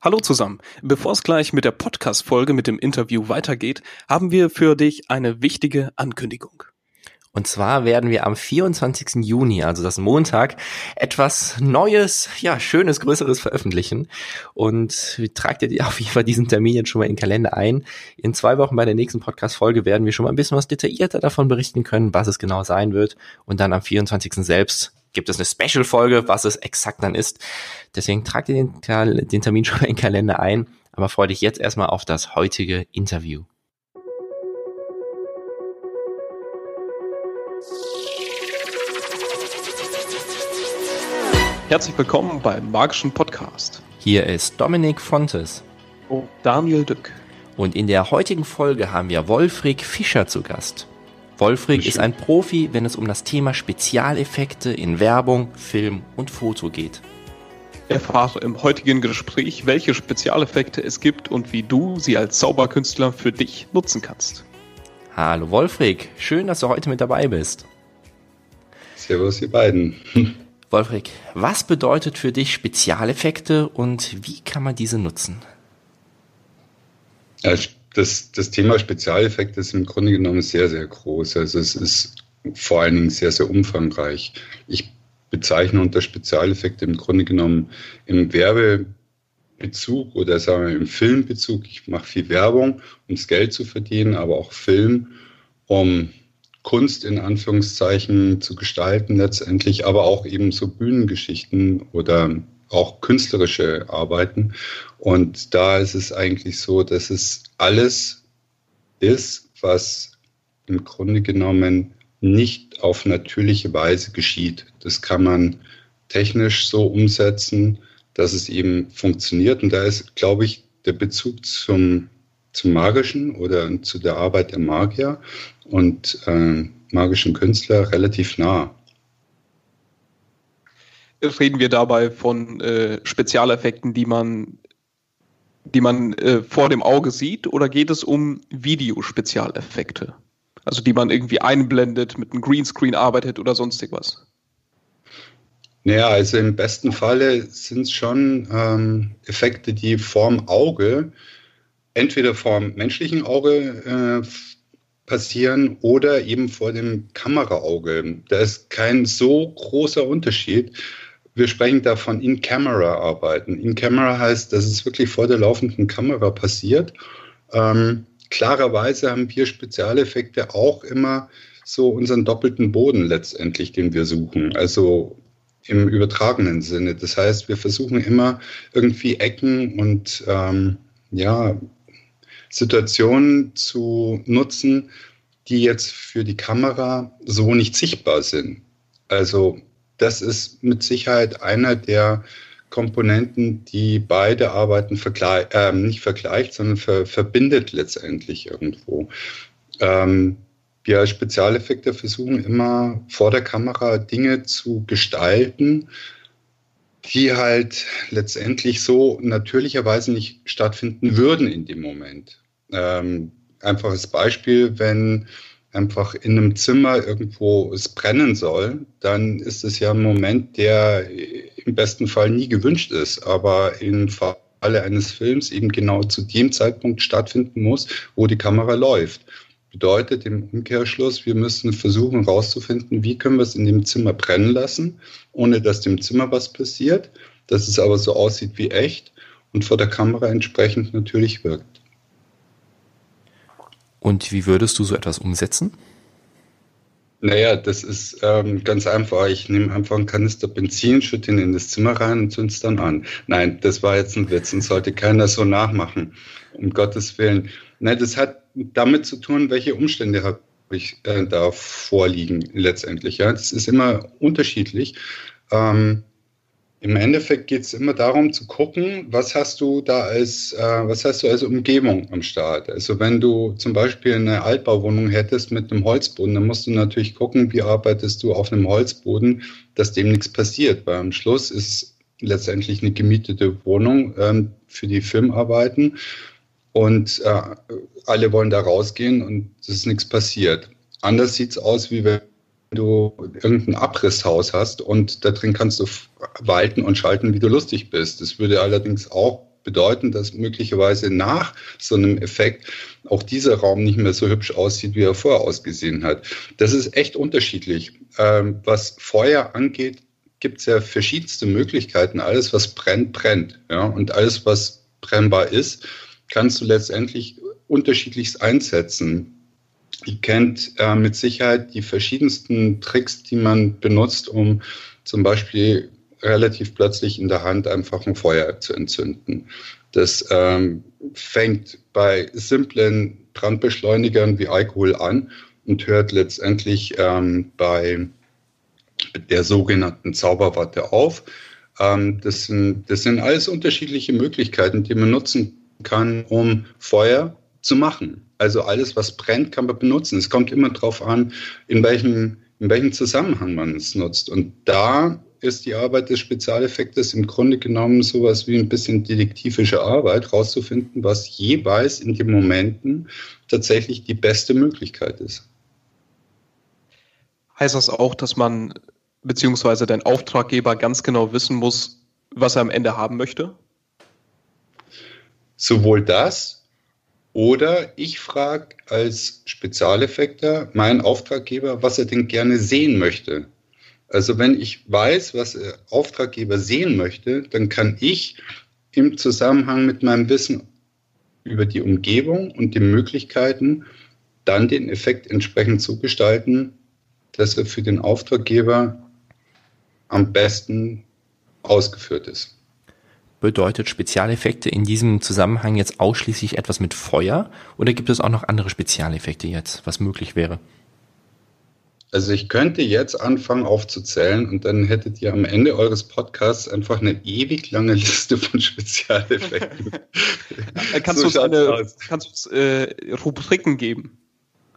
Hallo zusammen. Bevor es gleich mit der Podcast-Folge mit dem Interview weitergeht, haben wir für dich eine wichtige Ankündigung. Und zwar werden wir am 24. Juni, also das Montag, etwas Neues, ja, Schönes, Größeres veröffentlichen. Und tragt ihr auf jeden Fall diesen Termin jetzt schon mal in den Kalender ein. In zwei Wochen bei der nächsten Podcast-Folge werden wir schon mal ein bisschen was detaillierter davon berichten können, was es genau sein wird. Und dann am 24. selbst gibt es eine Special-Folge, was es exakt dann ist. Deswegen trag dir den, den Termin schon in den Kalender ein, aber freue dich jetzt erstmal auf das heutige Interview. Herzlich willkommen beim Magischen Podcast. Hier ist Dominik Fontes. Und Daniel Dück. Und in der heutigen Folge haben wir Wolfrig Fischer zu Gast. Wolfrig ist ein Profi, wenn es um das Thema Spezialeffekte in Werbung, Film und Foto geht. Erfahre im heutigen Gespräch, welche Spezialeffekte es gibt und wie du sie als Zauberkünstler für dich nutzen kannst. Hallo Wolfrig, schön, dass du heute mit dabei bist. Servus, ihr beiden. Wolfrig, was bedeutet für dich Spezialeffekte und wie kann man diese nutzen? Ja, das, das Thema Spezialeffekte ist im Grunde genommen sehr, sehr groß. Also es ist vor allen Dingen sehr, sehr umfangreich. Ich bezeichne unter Spezialeffekte im Grunde genommen im Werbebezug oder sagen wir im Filmbezug. Ich mache viel Werbung, um das Geld zu verdienen, aber auch Film, um Kunst in Anführungszeichen zu gestalten letztendlich, aber auch eben so Bühnengeschichten oder auch künstlerische Arbeiten. Und da ist es eigentlich so, dass es alles ist, was im Grunde genommen nicht auf natürliche Weise geschieht. Das kann man technisch so umsetzen, dass es eben funktioniert. Und da ist, glaube ich, der Bezug zum, zum Magischen oder zu der Arbeit der Magier und äh, magischen Künstler relativ nah reden wir dabei von äh, Spezialeffekten, die man, die man äh, vor dem Auge sieht, oder geht es um Videospezialeffekte? Also die man irgendwie einblendet, mit einem Greenscreen arbeitet oder sonstig was? Naja, also im besten Falle sind es schon ähm, Effekte, die vorm Auge, entweder vorm menschlichen Auge äh, passieren oder eben vor dem Kameraauge. Da ist kein so großer Unterschied. Wir sprechen da von In-Camera arbeiten. In-Camera heißt, dass es wirklich vor der laufenden Kamera passiert. Ähm, klarerweise haben wir Spezialeffekte auch immer so unseren doppelten Boden letztendlich, den wir suchen. Also im übertragenen Sinne. Das heißt, wir versuchen immer irgendwie Ecken und ähm, ja, Situationen zu nutzen, die jetzt für die Kamera so nicht sichtbar sind. Also das ist mit Sicherheit einer der Komponenten, die beide Arbeiten vergleich, äh, nicht vergleicht, sondern ver verbindet letztendlich irgendwo. Ähm, wir als Spezialeffekte versuchen immer vor der Kamera Dinge zu gestalten, die halt letztendlich so natürlicherweise nicht stattfinden würden in dem Moment. Ähm, einfaches Beispiel, wenn einfach in einem Zimmer irgendwo es brennen soll, dann ist es ja ein Moment, der im besten Fall nie gewünscht ist, aber im Falle eines Films eben genau zu dem Zeitpunkt stattfinden muss, wo die Kamera läuft. Bedeutet im Umkehrschluss, wir müssen versuchen herauszufinden, wie können wir es in dem Zimmer brennen lassen, ohne dass dem Zimmer was passiert, dass es aber so aussieht wie echt und vor der Kamera entsprechend natürlich wirkt. Und wie würdest du so etwas umsetzen? Naja, das ist ähm, ganz einfach. Ich nehme einfach einen Kanister Benzin, schütte ihn in das Zimmer rein und zünd's dann an. Nein, das war jetzt ein Witz und sollte keiner so nachmachen. Um Gottes Willen. Nein, das hat damit zu tun, welche Umstände habe ich äh, da vorliegen letztendlich. Ja, das ist immer unterschiedlich. Ähm, im Endeffekt geht es immer darum zu gucken, was hast du da als, äh, was hast du als Umgebung am Start. Also wenn du zum Beispiel eine Altbauwohnung hättest mit einem Holzboden, dann musst du natürlich gucken, wie arbeitest du auf einem Holzboden, dass dem nichts passiert. Weil am Schluss ist letztendlich eine gemietete Wohnung ähm, für die Filmarbeiten und äh, alle wollen da rausgehen und es ist nichts passiert. Anders sieht es aus, wie wenn du irgendein Abrisshaus hast und da drin kannst du walten und schalten, wie du lustig bist. Das würde allerdings auch bedeuten, dass möglicherweise nach so einem Effekt auch dieser Raum nicht mehr so hübsch aussieht, wie er vorher ausgesehen hat. Das ist echt unterschiedlich. Ähm, was Feuer angeht, gibt es ja verschiedenste Möglichkeiten. Alles, was brennt, brennt. Ja? Und alles, was brennbar ist, kannst du letztendlich unterschiedlichst einsetzen. Ihr kennt äh, mit Sicherheit die verschiedensten Tricks, die man benutzt, um zum Beispiel relativ plötzlich in der Hand einfach ein Feuer zu entzünden. Das ähm, fängt bei simplen Brandbeschleunigern wie Alkohol an und hört letztendlich ähm, bei der sogenannten Zauberwatte auf. Ähm, das, sind, das sind alles unterschiedliche Möglichkeiten, die man nutzen kann, um Feuer zu machen. Also alles, was brennt, kann man benutzen. Es kommt immer darauf an, in welchem, in welchem Zusammenhang man es nutzt. Und da ist die Arbeit des Spezialeffektes im Grunde genommen sowas wie ein bisschen detektivische Arbeit, rauszufinden, was jeweils in den Momenten tatsächlich die beste Möglichkeit ist. Heißt das auch, dass man beziehungsweise dein Auftraggeber ganz genau wissen muss, was er am Ende haben möchte? Sowohl das oder ich frage als Spezialeffekter meinen Auftraggeber, was er denn gerne sehen möchte. Also wenn ich weiß, was der Auftraggeber sehen möchte, dann kann ich im Zusammenhang mit meinem Wissen über die Umgebung und die Möglichkeiten dann den Effekt entsprechend so gestalten, dass er für den Auftraggeber am besten ausgeführt ist. Bedeutet Spezialeffekte in diesem Zusammenhang jetzt ausschließlich etwas mit Feuer oder gibt es auch noch andere Spezialeffekte jetzt, was möglich wäre? Also ich könnte jetzt anfangen aufzuzählen und dann hättet ihr am Ende eures Podcasts einfach eine ewig lange Liste von Spezialeffekten. kannst so du uns, kannst uns äh, Rubriken geben?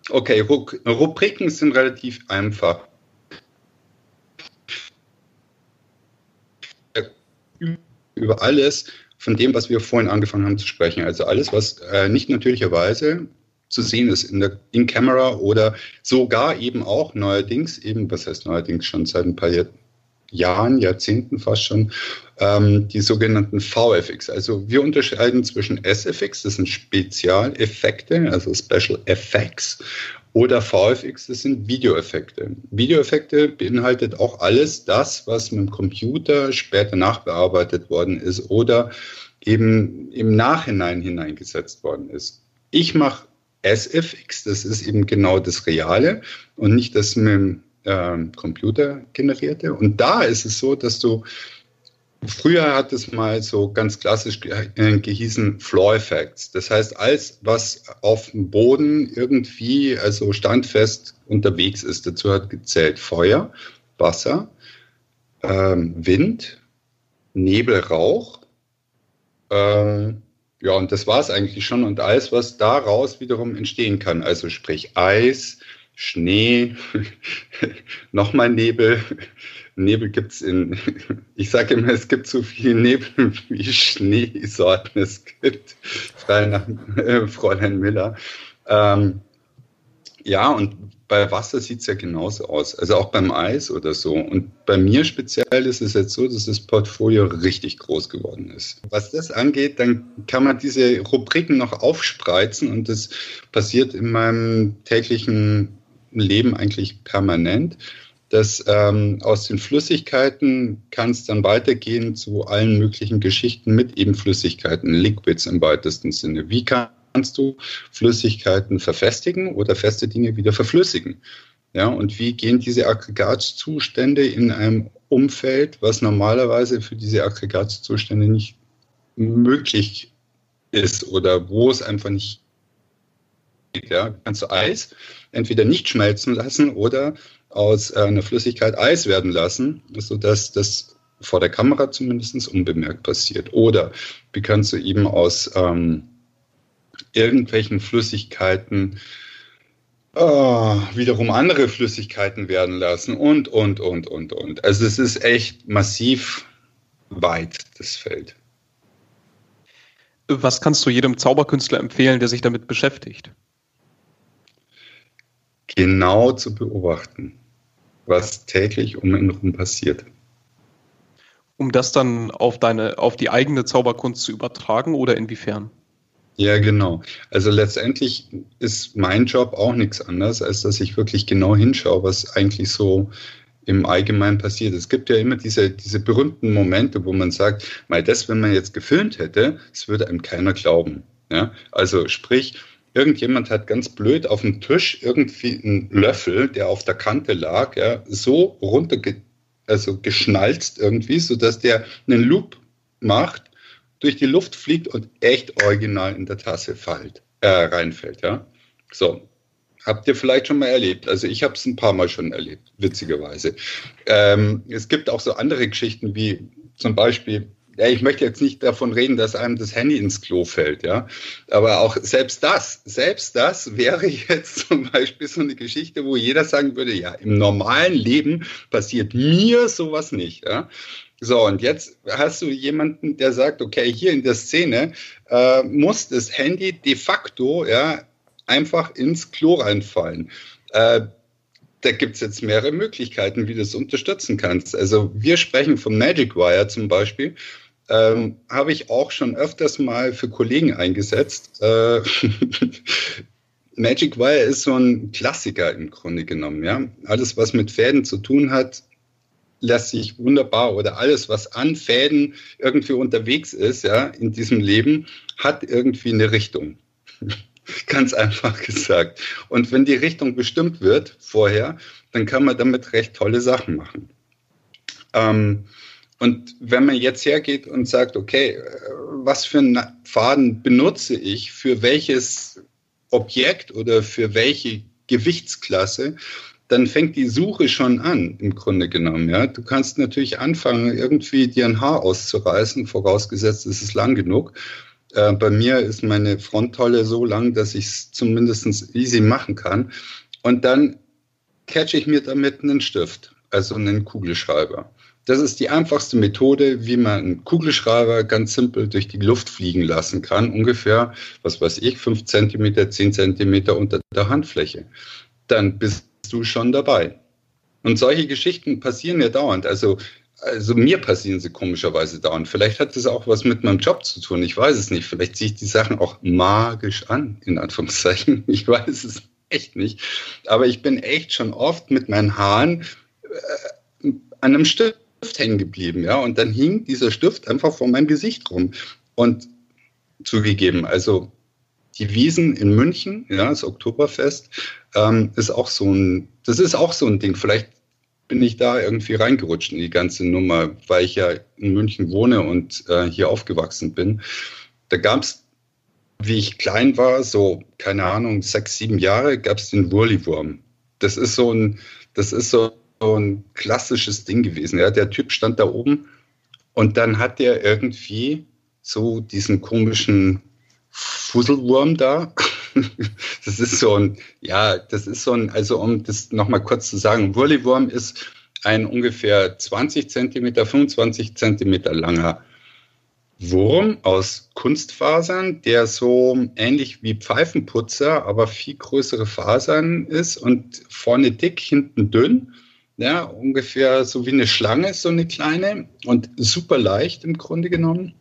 Okay, Rubriken sind relativ einfach. Über alles von dem, was wir vorhin angefangen haben zu sprechen. Also alles, was äh, nicht natürlicherweise zu sehen ist in der in Camera oder sogar eben auch neuerdings eben, was heißt neuerdings schon seit ein paar Jahren, Jahrzehnten fast schon, ähm, die sogenannten VFX. Also wir unterscheiden zwischen SFX, das sind Spezialeffekte, also Special Effects, oder VFX, das sind Videoeffekte. Videoeffekte beinhaltet auch alles das, was mit dem Computer später nachbearbeitet worden ist oder eben im Nachhinein hineingesetzt worden ist. Ich mache SFX, das ist eben genau das Reale und nicht das mit dem äh, Computer generierte. Und da ist es so, dass du Früher hat es mal so ganz klassisch äh, gehießen Floor Effects. Das heißt, alles, was auf dem Boden irgendwie, also standfest unterwegs ist, dazu hat gezählt Feuer, Wasser, ähm, Wind, Nebel, Rauch, ähm, ja, und das war es eigentlich schon. Und alles, was daraus wiederum entstehen kann, also sprich Eis, Schnee, nochmal Nebel. Nebel gibt es in, ich sage immer, es gibt so viele Nebel, wie Schneesorten es gibt. Frei nach äh, Fräulein Miller. Ähm, ja, und bei Wasser sieht es ja genauso aus. Also auch beim Eis oder so. Und bei mir speziell ist es jetzt so, dass das Portfolio richtig groß geworden ist. Was das angeht, dann kann man diese Rubriken noch aufspreizen und das passiert in meinem täglichen Leben eigentlich permanent. Dass ähm, aus den Flüssigkeiten kann es dann weitergehen zu allen möglichen Geschichten mit eben Flüssigkeiten, Liquids im weitesten Sinne. Wie kann kannst du Flüssigkeiten verfestigen oder feste Dinge wieder verflüssigen. Ja, und wie gehen diese Aggregatzustände in einem Umfeld, was normalerweise für diese Aggregatzustände nicht möglich ist oder wo es einfach nicht geht. Ja, kannst du Eis entweder nicht schmelzen lassen oder aus einer Flüssigkeit Eis werden lassen, sodass das vor der Kamera zumindest unbemerkt passiert. Oder wie kannst du eben aus ähm, irgendwelchen Flüssigkeiten oh, wiederum andere Flüssigkeiten werden lassen und, und, und, und, und. Also es ist echt massiv weit, das Feld. Was kannst du jedem Zauberkünstler empfehlen, der sich damit beschäftigt? Genau zu beobachten, was täglich um ihn herum passiert. um das dann auf deine, auf die eigene Zauberkunst zu übertragen oder inwiefern? Ja, genau. Also letztendlich ist mein Job auch nichts anderes, als dass ich wirklich genau hinschaue, was eigentlich so im Allgemeinen passiert. Es gibt ja immer diese, diese berühmten Momente, wo man sagt, mal das, wenn man jetzt gefilmt hätte, es würde einem keiner glauben. Ja? Also sprich, irgendjemand hat ganz blöd auf dem Tisch irgendwie einen Löffel, der auf der Kante lag, ja, so runter also geschnalzt irgendwie, sodass der einen Loop macht, durch die Luft fliegt und echt original in der Tasse fällt, äh, reinfällt. Ja? So, habt ihr vielleicht schon mal erlebt. Also ich habe es ein paar Mal schon erlebt, witzigerweise. Ähm, es gibt auch so andere Geschichten wie zum Beispiel ja, ich möchte jetzt nicht davon reden, dass einem das Handy ins Klo fällt, ja. Aber auch selbst das, selbst das wäre jetzt zum Beispiel so eine Geschichte, wo jeder sagen würde, ja, im normalen Leben passiert mir sowas nicht, ja. So, und jetzt hast du jemanden, der sagt, okay, hier in der Szene äh, muss das Handy de facto ja einfach ins Klo reinfallen. Äh, da gibt es jetzt mehrere Möglichkeiten, wie du das unterstützen kannst. Also wir sprechen vom Magic Wire zum Beispiel ähm, habe ich auch schon öfters mal für Kollegen eingesetzt. Äh, Magic Wire ist so ein Klassiker im Grunde genommen. Ja? Alles, was mit Fäden zu tun hat, lässt sich wunderbar oder alles, was an Fäden irgendwie unterwegs ist, ja, in diesem Leben, hat irgendwie eine Richtung. Ganz einfach gesagt. Und wenn die Richtung bestimmt wird vorher, dann kann man damit recht tolle Sachen machen. Ähm, und wenn man jetzt hergeht und sagt, okay, äh, was für einen Faden benutze ich für welches Objekt oder für welche Gewichtsklasse, dann fängt die Suche schon an, im Grunde genommen. Ja? Du kannst natürlich anfangen, irgendwie dir ein Haar auszureißen, vorausgesetzt, es ist lang genug. Äh, bei mir ist meine Fronttolle so lang, dass ich es zumindest easy machen kann. Und dann catche ich mir damit einen Stift, also einen Kugelschreiber. Das ist die einfachste Methode, wie man einen Kugelschreiber ganz simpel durch die Luft fliegen lassen kann. Ungefähr, was weiß ich, fünf Zentimeter, zehn Zentimeter unter der Handfläche. Dann bist du schon dabei. Und solche Geschichten passieren ja dauernd. Also, also mir passieren sie komischerweise dauernd. Vielleicht hat das auch was mit meinem Job zu tun. Ich weiß es nicht. Vielleicht ziehe ich die Sachen auch magisch an, in Anführungszeichen. Ich weiß es echt nicht. Aber ich bin echt schon oft mit meinen Haaren äh, an einem Stück Stift hängen geblieben, ja, und dann hing dieser Stift einfach vor meinem Gesicht rum. Und zugegeben, also die Wiesen in München, ja, das Oktoberfest, ähm, ist auch so ein, das ist auch so ein Ding. Vielleicht bin ich da irgendwie reingerutscht in die ganze Nummer, weil ich ja in München wohne und äh, hier aufgewachsen bin. Da gab es, wie ich klein war, so, keine Ahnung, sechs, sieben Jahre, gab es den Wurliwurm. Das ist so ein, das ist so so ein klassisches Ding gewesen. Ja, der Typ stand da oben und dann hat der irgendwie so diesen komischen Fusselwurm da. Das ist so ein, ja, das ist so ein, also um das nochmal kurz zu sagen, Wurliwurm ist ein ungefähr 20 Zentimeter, 25 Zentimeter langer Wurm aus Kunstfasern, der so ähnlich wie Pfeifenputzer, aber viel größere Fasern ist und vorne dick, hinten dünn ja, ungefähr so wie eine Schlange, so eine kleine und super leicht im Grunde genommen.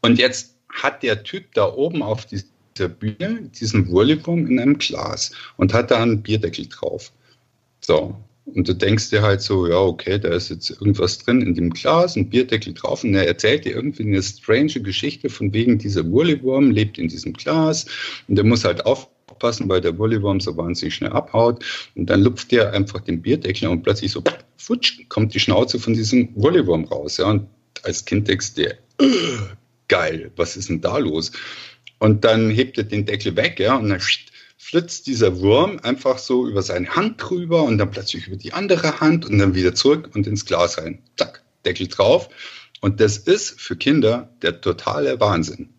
Und jetzt hat der Typ da oben auf dieser Bühne diesen Wurliwurm in einem Glas und hat da einen Bierdeckel drauf. So. Und du denkst dir halt so, ja, okay, da ist jetzt irgendwas drin in dem Glas, ein Bierdeckel drauf. Und er erzählt dir irgendwie eine strange Geschichte von wegen dieser Wurliwurm lebt in diesem Glas und der muss halt auf aufpassen, weil der Wurliwurm so wahnsinnig schnell abhaut. Und dann lupft der einfach den Bierdeckel und plötzlich so, futsch, kommt die Schnauze von diesem Wurliwurm raus. Ja, und als Kind denkst du dir, geil, was ist denn da los? Und dann hebt er den Deckel weg, ja, und dann flitzt dieser Wurm einfach so über seine Hand drüber und dann plötzlich über die andere Hand und dann wieder zurück und ins Glas rein. Zack, Deckel drauf. Und das ist für Kinder der totale Wahnsinn.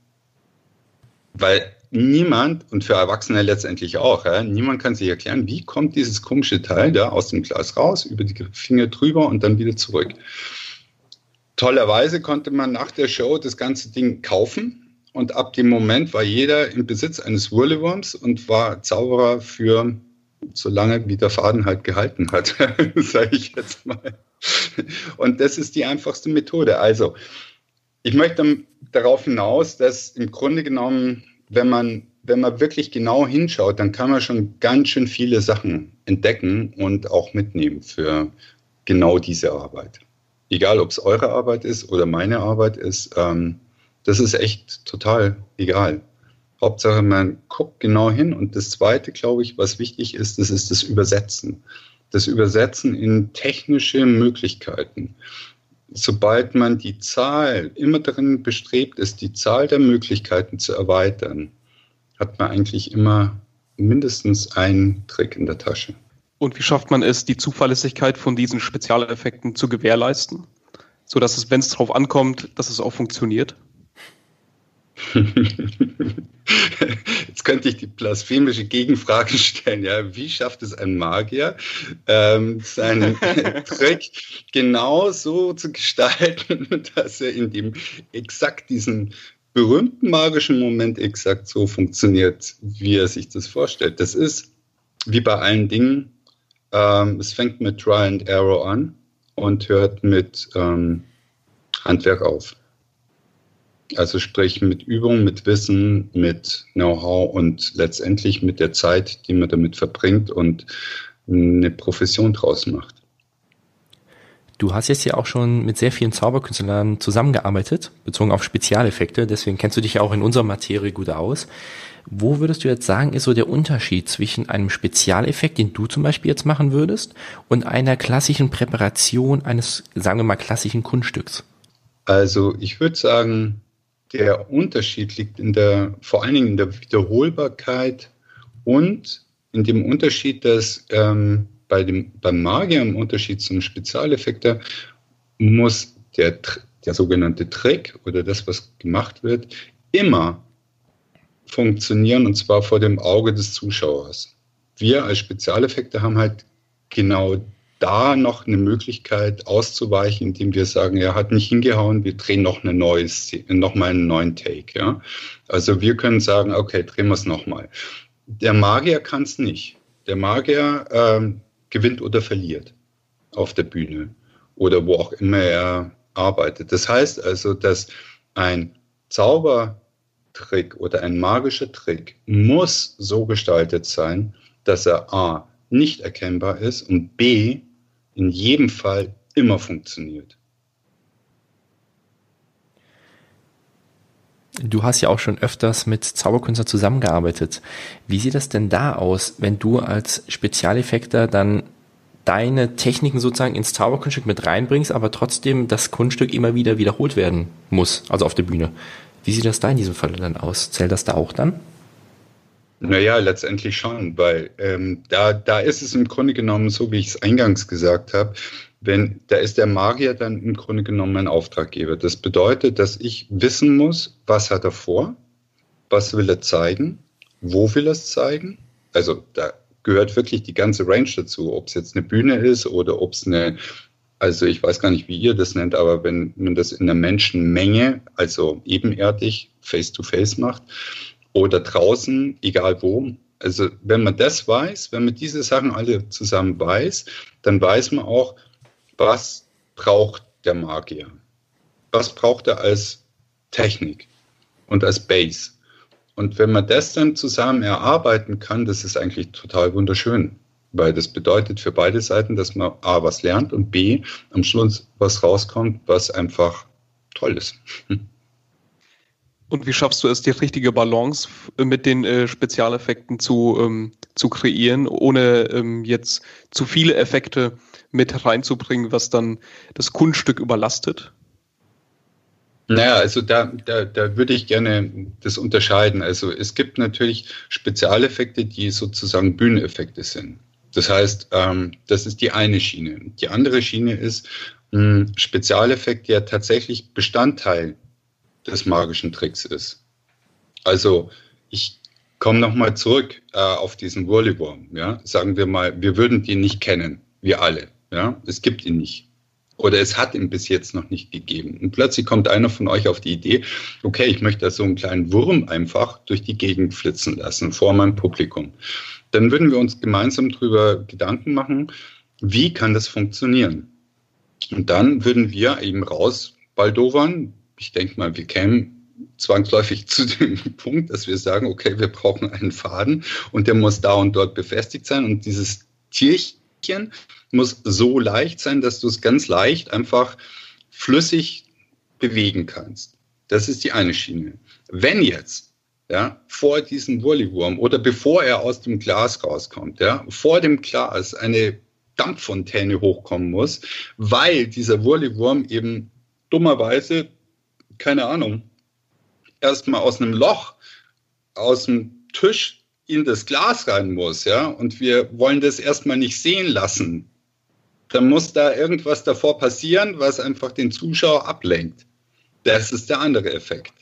Weil niemand, und für Erwachsene letztendlich auch, ja, niemand kann sich erklären, wie kommt dieses komische Teil da aus dem Glas raus, über die Finger drüber und dann wieder zurück. Tollerweise konnte man nach der Show das ganze Ding kaufen und ab dem Moment war jeder im Besitz eines Wurlewurms und war Zauberer für so lange, wie der Faden halt gehalten hat, sage ich jetzt mal. Und das ist die einfachste Methode. Also, ich möchte darauf hinaus, dass im Grunde genommen, wenn man, wenn man wirklich genau hinschaut, dann kann man schon ganz schön viele Sachen entdecken und auch mitnehmen für genau diese Arbeit. Egal, ob es eure Arbeit ist oder meine Arbeit ist, ähm, das ist echt total egal. Hauptsache, man guckt genau hin. Und das Zweite, glaube ich, was wichtig ist, das ist das Übersetzen. Das Übersetzen in technische Möglichkeiten. Sobald man die Zahl immer darin bestrebt ist, die Zahl der Möglichkeiten zu erweitern, hat man eigentlich immer mindestens einen Trick in der Tasche. Und wie schafft man es, die Zuverlässigkeit von diesen Spezialeffekten zu gewährleisten, sodass es, wenn es drauf ankommt, dass es auch funktioniert? Jetzt könnte ich die blasphemische Gegenfrage stellen, ja, wie schafft es ein Magier, ähm, seinen Trick genau so zu gestalten, dass er in dem exakt diesen berühmten magischen Moment exakt so funktioniert, wie er sich das vorstellt. Das ist wie bei allen Dingen, ähm, es fängt mit Try and Error an und hört mit ähm, Handwerk auf. Also sprich mit Übung, mit Wissen, mit Know-how und letztendlich mit der Zeit, die man damit verbringt und eine Profession draus macht. Du hast jetzt ja auch schon mit sehr vielen Zauberkünstlern zusammengearbeitet, bezogen auf Spezialeffekte, deswegen kennst du dich ja auch in unserer Materie gut aus. Wo würdest du jetzt sagen, ist so der Unterschied zwischen einem Spezialeffekt, den du zum Beispiel jetzt machen würdest, und einer klassischen Präparation eines, sagen wir mal, klassischen Kunststücks? Also ich würde sagen, der Unterschied liegt in der, vor allen Dingen in der Wiederholbarkeit und in dem Unterschied, dass ähm, bei dem, beim Magier im Unterschied zum Spezialeffekter muss der, der sogenannte Trick oder das, was gemacht wird, immer funktionieren und zwar vor dem Auge des Zuschauers. Wir als Spezialeffekte haben halt genau da noch eine Möglichkeit auszuweichen, indem wir sagen, er hat nicht hingehauen, wir drehen noch eine neue, noch mal einen neuen Take. Ja? Also wir können sagen, okay, drehen wir es nochmal. Der Magier kann es nicht. Der Magier ähm, gewinnt oder verliert auf der Bühne oder wo auch immer er arbeitet. Das heißt also, dass ein Zaubertrick oder ein magischer Trick muss so gestaltet sein, dass er a nicht erkennbar ist und b in jedem Fall immer funktioniert. Du hast ja auch schon öfters mit Zauberkünstlern zusammengearbeitet. Wie sieht das denn da aus, wenn du als Spezialeffekter dann deine Techniken sozusagen ins Zauberkunststück mit reinbringst, aber trotzdem das Kunststück immer wieder wiederholt werden muss, also auf der Bühne? Wie sieht das da in diesem Fall dann aus? Zählt das da auch dann? Naja, letztendlich schon, weil ähm, da, da ist es im Grunde genommen so, wie ich es eingangs gesagt habe, wenn, da ist der Magier dann im Grunde genommen mein Auftraggeber. Das bedeutet, dass ich wissen muss, was hat er vor, was will er zeigen, wo will er es zeigen. Also da gehört wirklich die ganze Range dazu, ob es jetzt eine Bühne ist oder ob es eine, also ich weiß gar nicht, wie ihr das nennt, aber wenn man das in einer Menschenmenge, also ebenerdig, face-to-face -face macht, oder draußen, egal wo. Also wenn man das weiß, wenn man diese Sachen alle zusammen weiß, dann weiß man auch, was braucht der Magier. Was braucht er als Technik und als Base. Und wenn man das dann zusammen erarbeiten kann, das ist eigentlich total wunderschön, weil das bedeutet für beide Seiten, dass man A was lernt und B am Schluss was rauskommt, was einfach toll ist. Und wie schaffst du es, die richtige Balance mit den äh, Spezialeffekten zu, ähm, zu kreieren, ohne ähm, jetzt zu viele Effekte mit reinzubringen, was dann das Kunststück überlastet? Naja, also da, da, da würde ich gerne das unterscheiden. Also es gibt natürlich Spezialeffekte, die sozusagen Bühneneffekte sind. Das heißt, ähm, das ist die eine Schiene. Die andere Schiene ist ein Spezialeffekt, der tatsächlich Bestandteil des magischen Tricks ist. Also ich komme nochmal zurück äh, auf diesen Wurlywurm. Ja? Sagen wir mal, wir würden den nicht kennen, wir alle. Ja? Es gibt ihn nicht. Oder es hat ihn bis jetzt noch nicht gegeben. Und plötzlich kommt einer von euch auf die Idee, okay, ich möchte da so einen kleinen Wurm einfach durch die Gegend flitzen lassen vor meinem Publikum. Dann würden wir uns gemeinsam darüber Gedanken machen, wie kann das funktionieren? Und dann würden wir eben raus baldowern. Ich denke mal, wir kämen zwangsläufig zu dem Punkt, dass wir sagen, okay, wir brauchen einen Faden und der muss da und dort befestigt sein und dieses Tierchen muss so leicht sein, dass du es ganz leicht einfach flüssig bewegen kannst. Das ist die eine Schiene. Wenn jetzt ja, vor diesem Wurliwurm oder bevor er aus dem Glas rauskommt, ja, vor dem Glas eine Dampffontäne hochkommen muss, weil dieser Wurliwurm eben dummerweise, keine Ahnung, erstmal aus einem Loch, aus dem Tisch in das Glas rein muss, ja, und wir wollen das erstmal nicht sehen lassen, dann muss da irgendwas davor passieren, was einfach den Zuschauer ablenkt. Das ist der andere Effekt.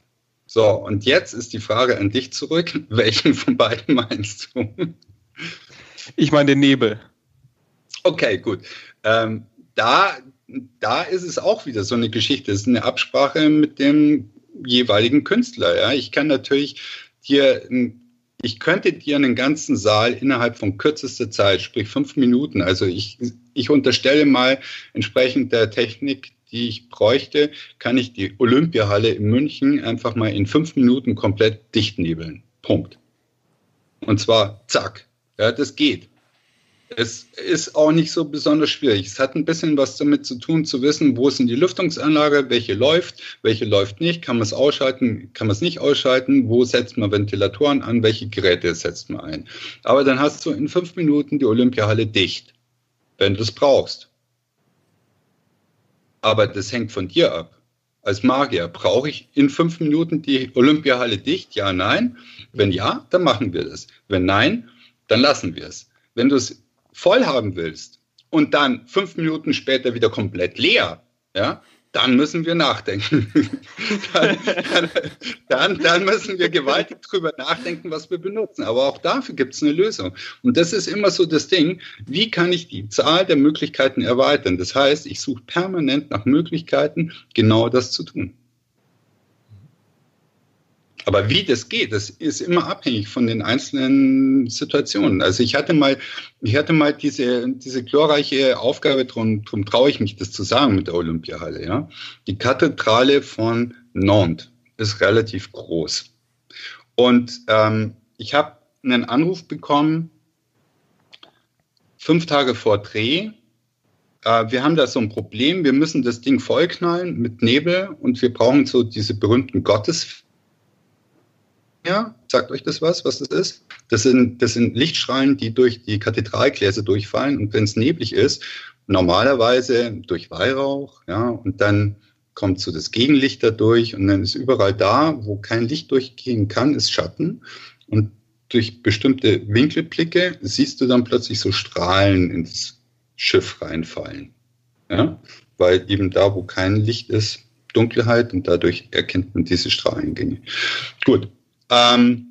So, und jetzt ist die Frage an dich zurück. Welchen von beiden meinst du? Ich meine den Nebel. Okay, gut. Ähm, da, da ist es auch wieder so eine Geschichte. Es ist eine Absprache mit dem jeweiligen Künstler. Ja? Ich kann natürlich dir, ich könnte dir einen ganzen Saal innerhalb von kürzester Zeit, sprich fünf Minuten, also ich, ich unterstelle mal entsprechend der Technik, die ich bräuchte, kann ich die Olympiahalle in München einfach mal in fünf Minuten komplett dicht nebeln. Punkt. Und zwar zack. Ja, das geht. Es ist auch nicht so besonders schwierig. Es hat ein bisschen was damit zu tun, zu wissen, wo ist denn die Lüftungsanlage, welche läuft, welche läuft nicht, kann man es ausschalten, kann man es nicht ausschalten, wo setzt man Ventilatoren an, welche Geräte setzt man ein. Aber dann hast du in fünf Minuten die Olympiahalle dicht, wenn du es brauchst. Aber das hängt von dir ab. Als Magier brauche ich in fünf Minuten die Olympiahalle dicht? Ja, nein. Wenn ja, dann machen wir das. Wenn nein, dann lassen wir es. Wenn du es voll haben willst und dann fünf Minuten später wieder komplett leer, ja, dann müssen wir nachdenken. dann, dann, dann, müssen wir gewaltig drüber nachdenken, was wir benutzen. Aber auch dafür gibt es eine Lösung. Und das ist immer so das Ding, wie kann ich die Zahl der Möglichkeiten erweitern? Das heißt, ich suche permanent nach Möglichkeiten, genau das zu tun. Aber wie das geht, das ist immer abhängig von den einzelnen Situationen. Also ich hatte mal, ich hatte mal diese, diese glorreiche Aufgabe, drum, drum traue ich mich, das zu sagen mit der Olympiahalle, ja. Die Kathedrale von Nantes ist relativ groß. Und ähm, ich habe einen Anruf bekommen, fünf Tage vor Dreh, äh, wir haben da so ein Problem, wir müssen das Ding vollknallen mit Nebel und wir brauchen so diese berühmten Gottes ja, sagt euch das was, was das ist? Das sind, das sind Lichtstrahlen, die durch die Kathedralgläser durchfallen und wenn es neblig ist, normalerweise durch Weihrauch, ja, und dann kommt so das Gegenlicht da durch und dann ist überall da, wo kein Licht durchgehen kann, ist Schatten und durch bestimmte Winkelblicke siehst du dann plötzlich so Strahlen ins Schiff reinfallen. Ja? Weil eben da, wo kein Licht ist, Dunkelheit und dadurch erkennt man diese Strahlengänge. Gut, ähm,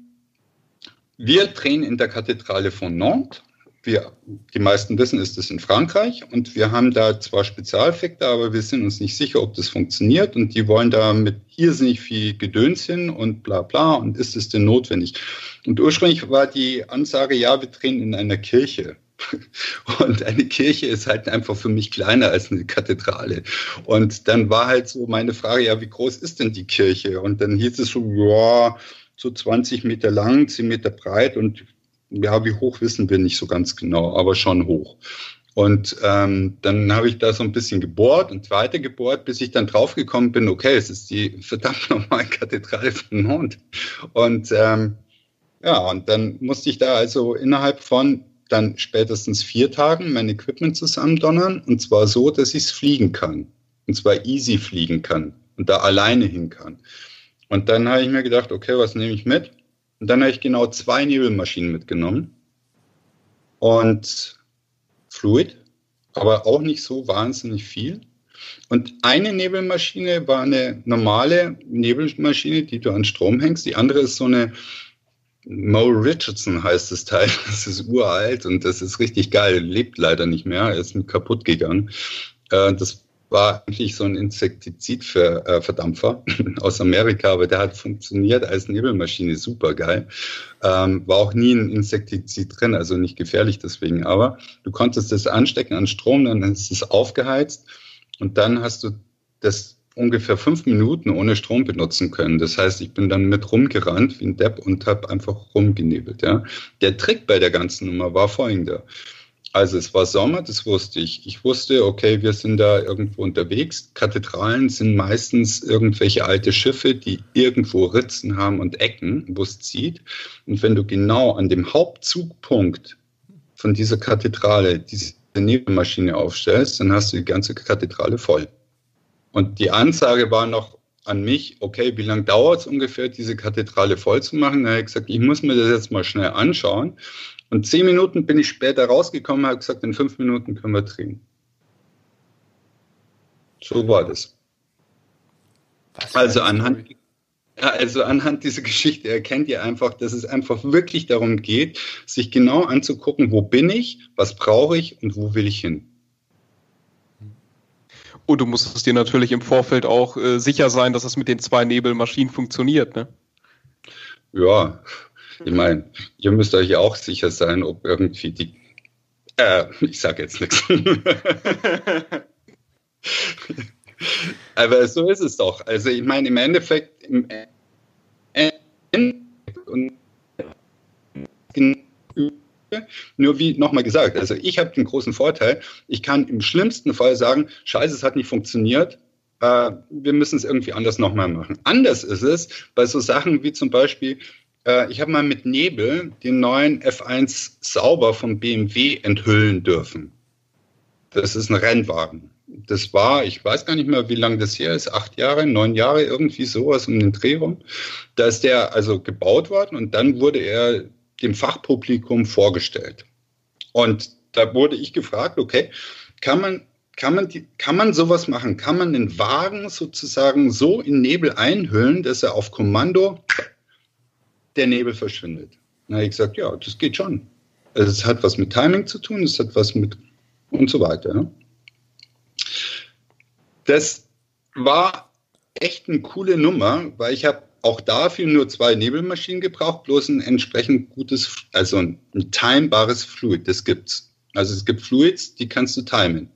wir drehen in der Kathedrale von Nantes. Wir, die meisten wissen, ist es in Frankreich und wir haben da zwar Spezialeffekte, aber wir sind uns nicht sicher, ob das funktioniert und die wollen da mit irrsinnig viel Gedöns hin und bla bla und ist es denn notwendig? Und ursprünglich war die Ansage, ja, wir drehen in einer Kirche. Und eine Kirche ist halt einfach für mich kleiner als eine Kathedrale. Und dann war halt so meine Frage, ja, wie groß ist denn die Kirche? Und dann hieß es so, ja, so 20 Meter lang, 10 Meter breit und ja, wie hoch wissen wir nicht so ganz genau, aber schon hoch. Und ähm, dann habe ich da so ein bisschen gebohrt und weiter gebohrt, bis ich dann draufgekommen bin, okay, es ist die verdammt normale Kathedrale von Nantes. Und ähm, ja, und dann musste ich da also innerhalb von dann spätestens vier Tagen mein Equipment zusammendonnern und zwar so, dass ich es fliegen kann. Und zwar easy fliegen kann und da alleine hin kann. Und dann habe ich mir gedacht, okay, was nehme ich mit? Und dann habe ich genau zwei Nebelmaschinen mitgenommen. Und Fluid, aber auch nicht so wahnsinnig viel. Und eine Nebelmaschine war eine normale Nebelmaschine, die du an Strom hängst. Die andere ist so eine Mo Richardson heißt das Teil. Das ist uralt und das ist richtig geil. Lebt leider nicht mehr. Ist kaputt gegangen. Äh, das war eigentlich so ein Insektizid für äh, Verdampfer aus Amerika, aber der hat funktioniert als Nebelmaschine super geil. Ähm, war auch nie ein Insektizid drin, also nicht gefährlich deswegen, aber du konntest das anstecken an Strom, dann ist es aufgeheizt Und dann hast du das ungefähr fünf Minuten ohne Strom benutzen können. Das heißt, ich bin dann mit rumgerannt wie ein Depp und habe einfach rumgenebelt. Ja. Der Trick bei der ganzen Nummer war folgender. Also es war Sommer, das wusste ich. Ich wusste, okay, wir sind da irgendwo unterwegs. Kathedralen sind meistens irgendwelche alte Schiffe, die irgendwo Ritzen haben und Ecken, wo es zieht. Und wenn du genau an dem Hauptzugpunkt von dieser Kathedrale diese Nebelmaschine aufstellst, dann hast du die ganze Kathedrale voll. Und die Ansage war noch an mich, okay, wie lange dauert es ungefähr, diese Kathedrale voll zu machen? Da habe ich gesagt, ich muss mir das jetzt mal schnell anschauen. Und zehn Minuten bin ich später rausgekommen und habe gesagt, in fünf Minuten können wir drehen. So war das. Also anhand, also anhand dieser Geschichte erkennt ihr einfach, dass es einfach wirklich darum geht, sich genau anzugucken, wo bin ich, was brauche ich und wo will ich hin. Und du musst es dir natürlich im Vorfeld auch äh, sicher sein, dass es mit den zwei Nebelmaschinen funktioniert, ne? Ja, ich meine, ihr müsst euch ja auch sicher sein, ob irgendwie die. Äh, ich sage jetzt nichts. Aber so ist es doch. Also ich meine, im Endeffekt, im nur wie nochmal gesagt, also ich habe den großen Vorteil, ich kann im schlimmsten Fall sagen, scheiße, es hat nicht funktioniert, äh, wir müssen es irgendwie anders nochmal machen. Anders ist es bei so Sachen wie zum Beispiel, äh, ich habe mal mit Nebel den neuen F1 Sauber vom BMW enthüllen dürfen. Das ist ein Rennwagen. Das war, ich weiß gar nicht mehr, wie lange das hier ist, acht Jahre, neun Jahre, irgendwie sowas um den Dreh rum. Da ist der also gebaut worden und dann wurde er dem Fachpublikum vorgestellt. Und da wurde ich gefragt, okay, kann man, kann man, die, kann man sowas machen? Kann man den Wagen sozusagen so in Nebel einhüllen, dass er auf Kommando der Nebel verschwindet. Na, ich gesagt, ja, das geht schon. Also es hat was mit Timing zu tun, es hat was mit und so weiter. Ne? Das war echt eine coole Nummer, weil ich habe auch dafür nur zwei Nebelmaschinen gebraucht, bloß ein entsprechend gutes, also ein, ein timebares Fluid, das gibt's. Also es gibt Fluids, die kannst du timen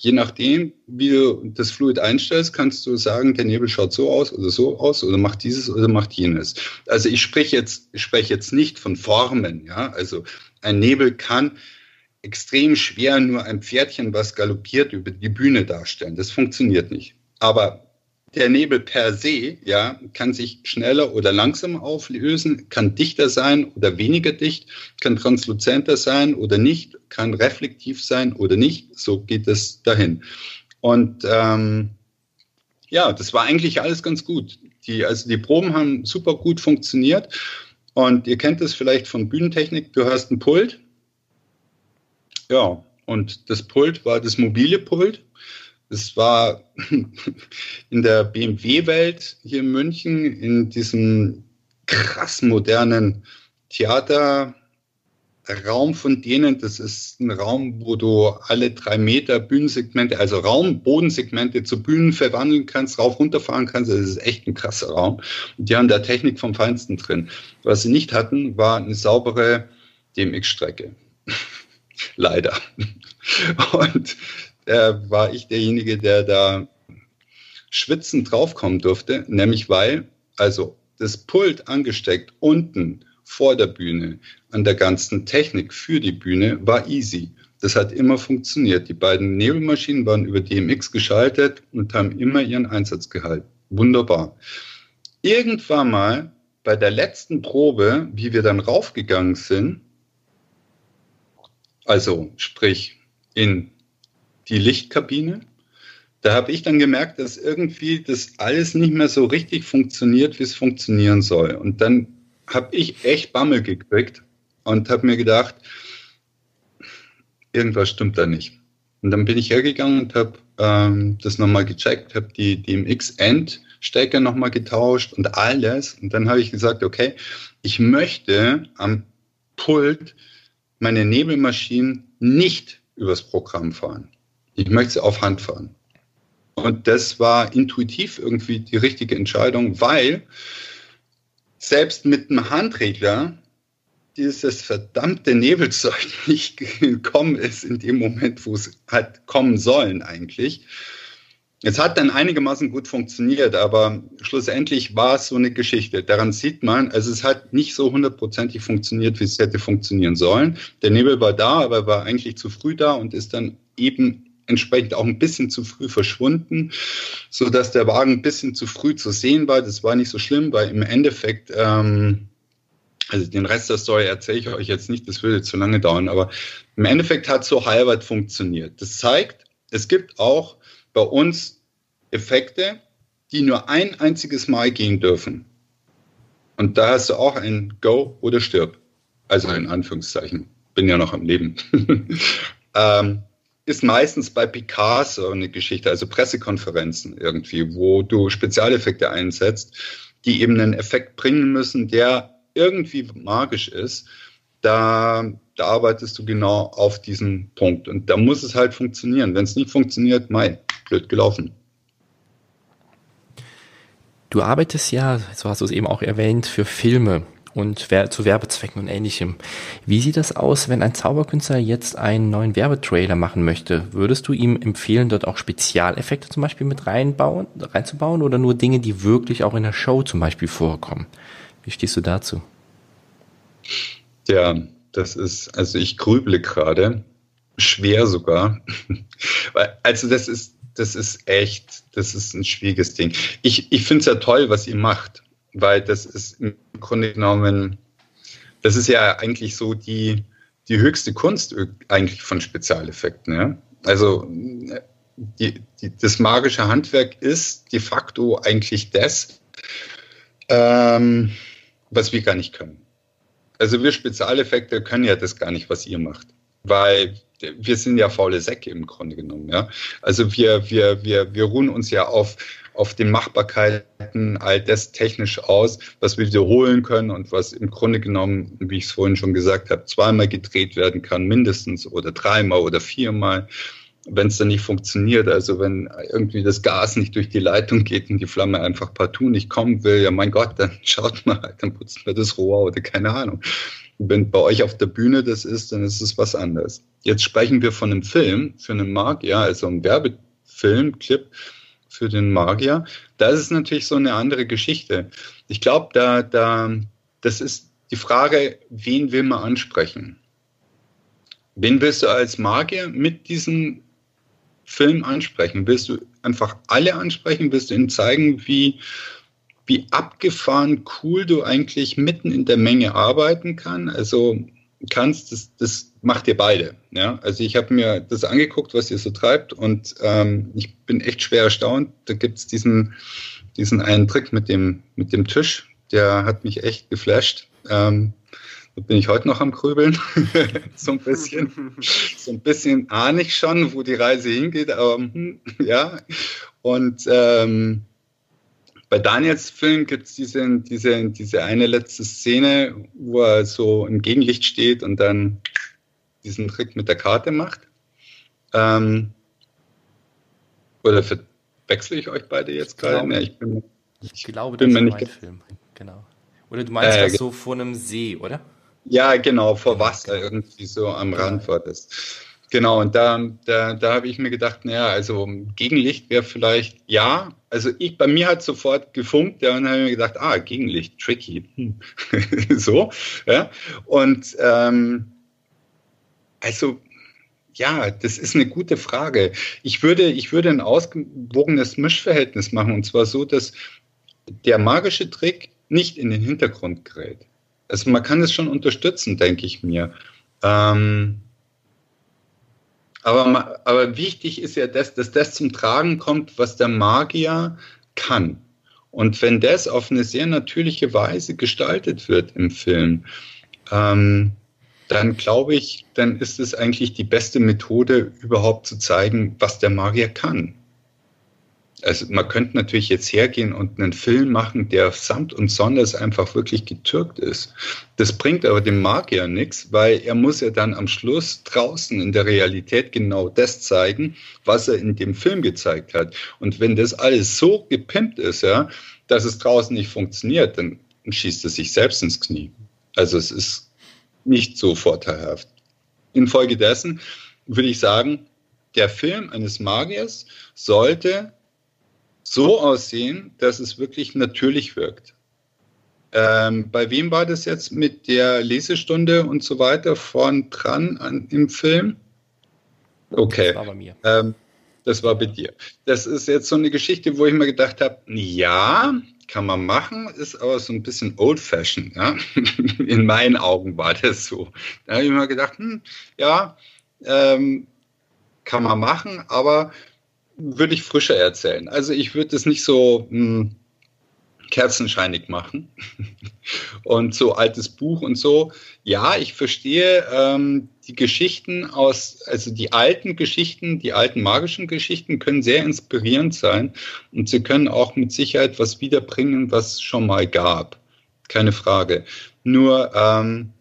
je nachdem, wie du das Fluid einstellst, kannst du sagen, der Nebel schaut so aus oder so aus oder macht dieses oder macht jenes. Also ich spreche jetzt, ich spreche jetzt nicht von Formen, ja. Also ein Nebel kann extrem schwer nur ein Pferdchen, was galoppiert, über die Bühne darstellen. Das funktioniert nicht. Aber der Nebel per se, ja, kann sich schneller oder langsamer auflösen, kann dichter sein oder weniger dicht, kann transluzenter sein oder nicht, kann reflektiv sein oder nicht. So geht es dahin. Und ähm, ja, das war eigentlich alles ganz gut. Die, also die Proben haben super gut funktioniert. Und ihr kennt es vielleicht von Bühnentechnik. Du hast ein Pult. Ja, und das Pult war das mobile Pult. Es war in der BMW-Welt hier in München, in diesem krass modernen Theaterraum von denen. Das ist ein Raum, wo du alle drei Meter Bühnensegmente, also Raum, Bodensegmente zu Bühnen verwandeln kannst, rauf, runterfahren kannst. Das ist echt ein krasser Raum. Und die haben da Technik vom Feinsten drin. Was sie nicht hatten, war eine saubere DMX-Strecke. Leider. Und äh, war ich derjenige, der da schwitzend draufkommen durfte, nämlich weil, also das Pult angesteckt unten vor der Bühne an der ganzen Technik für die Bühne war easy. Das hat immer funktioniert. Die beiden Nebelmaschinen waren über DMX geschaltet und haben immer ihren Einsatz gehalten. Wunderbar. Irgendwann mal bei der letzten Probe, wie wir dann raufgegangen sind, also sprich in die Lichtkabine. Da habe ich dann gemerkt, dass irgendwie das alles nicht mehr so richtig funktioniert, wie es funktionieren soll. Und dann habe ich echt Bammel gekriegt und habe mir gedacht, irgendwas stimmt da nicht. Und dann bin ich hergegangen und habe ähm, das nochmal gecheckt, habe die DMX-End-Stecker nochmal getauscht und alles. Und dann habe ich gesagt, okay, ich möchte am Pult meine Nebelmaschinen nicht übers Programm fahren. Ich möchte sie auf Hand fahren. Und das war intuitiv irgendwie die richtige Entscheidung, weil selbst mit einem Handregler dieses verdammte Nebelzeug nicht gekommen ist in dem Moment, wo es hat kommen sollen eigentlich. es hat dann einigermaßen gut funktioniert, aber schlussendlich war es so eine Geschichte. Daran sieht man, also es hat nicht so hundertprozentig funktioniert, wie es hätte funktionieren sollen. Der Nebel war da, aber war eigentlich zu früh da und ist dann eben entsprechend auch ein bisschen zu früh verschwunden, so dass der Wagen ein bisschen zu früh zu sehen war. Das war nicht so schlimm, weil im Endeffekt, ähm, also den Rest der Story erzähle ich euch jetzt nicht, das würde zu lange dauern, aber im Endeffekt hat so halbert funktioniert. Das zeigt, es gibt auch bei uns Effekte, die nur ein einziges Mal gehen dürfen. Und da hast du auch ein Go oder Stirb. Also in Anführungszeichen. Bin ja noch am Leben. ähm, ist meistens bei Picasso eine Geschichte, also Pressekonferenzen irgendwie, wo du Spezialeffekte einsetzt, die eben einen Effekt bringen müssen, der irgendwie magisch ist. Da, da arbeitest du genau auf diesen Punkt. Und da muss es halt funktionieren. Wenn es nicht funktioniert, mei, blöd gelaufen. Du arbeitest ja, so hast du es eben auch erwähnt, für Filme und zu Werbezwecken und ähnlichem. Wie sieht das aus, wenn ein Zauberkünstler jetzt einen neuen Werbetrailer machen möchte? Würdest du ihm empfehlen, dort auch Spezialeffekte zum Beispiel mit reinbauen, reinzubauen oder nur Dinge, die wirklich auch in der Show zum Beispiel vorkommen? Wie stehst du dazu? Ja, das ist, also ich grüble gerade, schwer sogar. also das ist das ist echt, das ist ein schwieriges Ding. Ich, ich finde es ja toll, was ihr macht, weil das ist im Grunde genommen, das ist ja eigentlich so die, die höchste Kunst eigentlich von Spezialeffekten. Ja? Also die, die, das magische Handwerk ist de facto eigentlich das, ähm, was wir gar nicht können. Also wir Spezialeffekte können ja das gar nicht, was ihr macht, weil wir sind ja faule Säcke im Grunde genommen. Ja? Also wir, wir, wir, wir ruhen uns ja auf, auf den Machbarkeiten all das technisch aus, was wir wiederholen können und was im Grunde genommen, wie ich es vorhin schon gesagt habe, zweimal gedreht werden kann, mindestens oder dreimal oder viermal. Wenn es dann nicht funktioniert, also wenn irgendwie das Gas nicht durch die Leitung geht und die Flamme einfach partout nicht kommen will, ja mein Gott, dann schaut mal, dann putzen wir das Rohr oder keine Ahnung. Wenn bei euch auf der Bühne das ist, dann ist es was anderes. Jetzt sprechen wir von einem Film für einen Magier, also einem Werbefilm, Clip für den Magier. Das ist natürlich so eine andere Geschichte. Ich glaube, da, da, das ist die Frage, wen will man ansprechen? Wen willst du als Magier mit diesem Film ansprechen? Willst du einfach alle ansprechen? Willst du ihnen zeigen, wie, wie abgefahren cool du eigentlich mitten in der Menge arbeiten kann? Also kannst, das, das macht ihr beide. Ja? Also ich habe mir das angeguckt, was ihr so treibt und ähm, ich bin echt schwer erstaunt. Da gibt es diesen, diesen einen Trick mit dem, mit dem Tisch, der hat mich echt geflasht. Ähm, da bin ich heute noch am Grübeln, so ein bisschen. So ein bisschen ahne ich schon, wo die Reise hingeht, aber hm, ja. Und ähm, bei Daniels Film gibt es diese, diese, diese eine letzte Szene, wo er so im Gegenlicht steht und dann diesen Trick mit der Karte macht. Ähm, oder verwechsel ich euch beide jetzt gerade? Nee, ich, bin, ich glaube, bin das ist mein Film. Genau. Oder du meinst äh, das so vor einem See, oder? Ja, genau, vor Wasser irgendwie so am Rand war das. Genau, und da, da, da habe ich mir gedacht, naja, also Gegenlicht wäre vielleicht, ja, also ich, bei mir hat sofort gefunkt, ja, und dann habe ich mir gedacht, ah, Gegenlicht, tricky. Hm. so, ja. Und ähm, also ja, das ist eine gute Frage. Ich würde, ich würde ein ausgewogenes Mischverhältnis machen, und zwar so, dass der magische Trick nicht in den Hintergrund gerät. Also man kann es schon unterstützen, denke ich mir. Ähm, aber, aber wichtig ist ja, das, dass das zum Tragen kommt, was der Magier kann. Und wenn das auf eine sehr natürliche Weise gestaltet wird im Film, ähm, dann glaube ich, dann ist es eigentlich die beste Methode, überhaupt zu zeigen, was der Magier kann. Also man könnte natürlich jetzt hergehen und einen Film machen, der samt und sonders einfach wirklich getürkt ist. Das bringt aber dem Magier nichts, weil er muss ja dann am Schluss draußen in der Realität genau das zeigen, was er in dem Film gezeigt hat. Und wenn das alles so gepimpt ist, ja, dass es draußen nicht funktioniert, dann schießt er sich selbst ins Knie. Also es ist nicht so vorteilhaft. Infolgedessen würde ich sagen, der Film eines Magiers sollte so aussehen, dass es wirklich natürlich wirkt. Ähm, bei wem war das jetzt mit der Lesestunde und so weiter vorn dran an, im Film? Okay. Das war bei mir. Ähm, das war bei dir. Das ist jetzt so eine Geschichte, wo ich mir gedacht habe, ja, kann man machen, ist aber so ein bisschen old-fashioned. Ja? In meinen Augen war das so. Da habe ich mir gedacht, hm, ja, ähm, kann man machen, aber würde ich frischer erzählen. Also ich würde es nicht so mh, hm, kerzenscheinig machen und so altes Buch und so. Ja, ich verstehe ähm, die Geschichten aus, also die alten Geschichten, die alten magischen Geschichten können sehr inspirierend sein und sie können auch mit Sicherheit was wiederbringen, was schon mal gab. Keine Frage. Nur ähm,